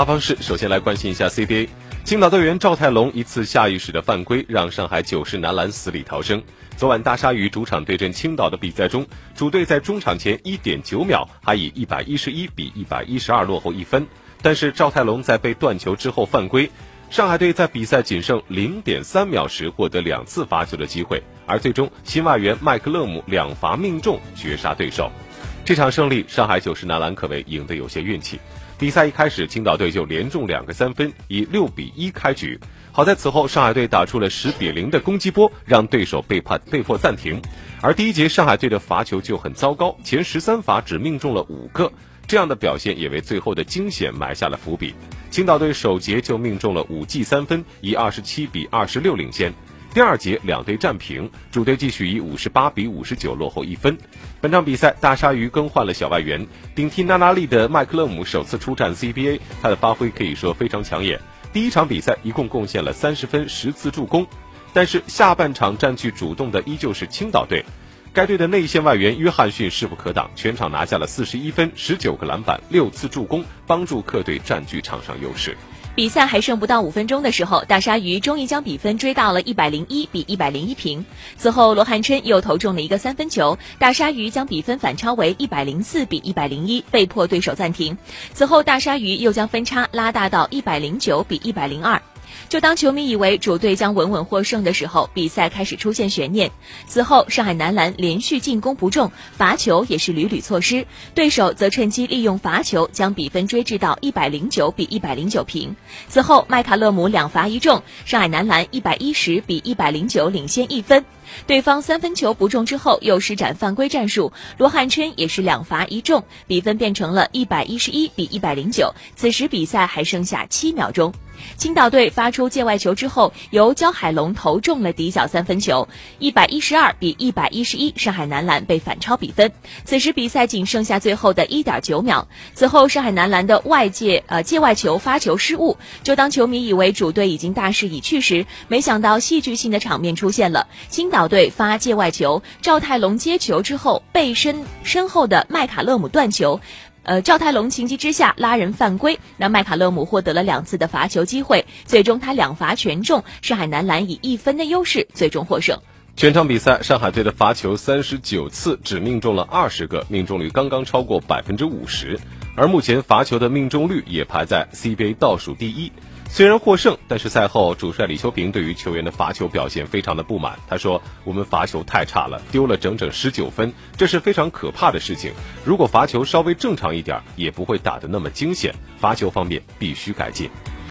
发方式，首先来关心一下 CBA。青岛队员赵泰龙一次下意识的犯规，让上海九世男篮死里逃生。昨晚大鲨鱼主场对阵青岛的比赛中，主队在中场前一点九秒还以一百一十一比一百一十二落后一分，但是赵泰龙在被断球之后犯规。上海队在比赛仅剩零点三秒时获得两次罚球的机会，而最终新外援麦克勒姆两罚命中绝杀对手。这场胜利，上海九世男篮可谓赢得有些运气。比赛一开始，青岛队就连中两个三分，以六比一开局。好在此后上海队打出了十比零的攻击波，让对手被判被迫暂停。而第一节上海队的罚球就很糟糕，前十三罚只命中了五个，这样的表现也为最后的惊险埋下了伏笔。青岛队首节就命中了五记三分，以二十七比二十六领先。第二节两队战平，主队继续以五十八比五十九落后一分。本场比赛，大鲨鱼更换了小外援，顶替娜拉利的麦克勒姆首次出战 CBA，他的发挥可以说非常抢眼。第一场比赛一共贡献了三十分、十次助攻，但是下半场占据主动的依旧是青岛队。该队的内线外援约翰逊势不可挡，全场拿下了四十一分、十九个篮板、六次助攻，帮助客队占据场上优势。比赛还剩不到五分钟的时候，大鲨鱼终于将比分追到了一百零一比一百零一平。此后，罗汉琛又投中了一个三分球，大鲨鱼将比分反超为一百零四比一百零一，被迫对手暂停。此后，大鲨鱼又将分差拉大到一百零九比一百零二。就当球迷以为主队将稳稳获胜的时候，比赛开始出现悬念。此后，上海男篮连续进攻不中，罚球也是屡屡错失，对手则趁机利用罚球将比分追至到一百零九比一百零九平。此后，麦卡勒姆两罚一中，上海男篮一百一十比一百零九领先一分。对方三分球不中之后，又施展犯规战术，罗汉琛也是两罚一中，比分变成了一百一十一比一百零九。此时比赛还剩下七秒钟。青岛队发出界外球之后，由焦海龙投中了底角三分球，一百一十二比一百一十一，上海男篮被反超比分。此时比赛仅剩下最后的一点九秒。此后上海男篮的外界呃界外球发球失误，就当球迷以为主队已经大势已去时，没想到戏剧性的场面出现了。青岛队发界外球，赵泰龙接球之后背身身后的麦卡勒姆断球。呃，赵泰龙情急之下拉人犯规，那麦卡勒姆获得了两次的罚球机会，最终他两罚全中，上海男篮以一分的优势最终获胜。全场比赛，上海队的罚球三十九次，只命中了二十个，命中率刚刚超过百分之五十，而目前罚球的命中率也排在 CBA 倒数第一。虽然获胜，但是赛后主帅李秋平对于球员的罚球表现非常的不满。他说：“我们罚球太差了，丢了整整十九分，这是非常可怕的事情。如果罚球稍微正常一点，也不会打得那么惊险。罚球方面必须改进。”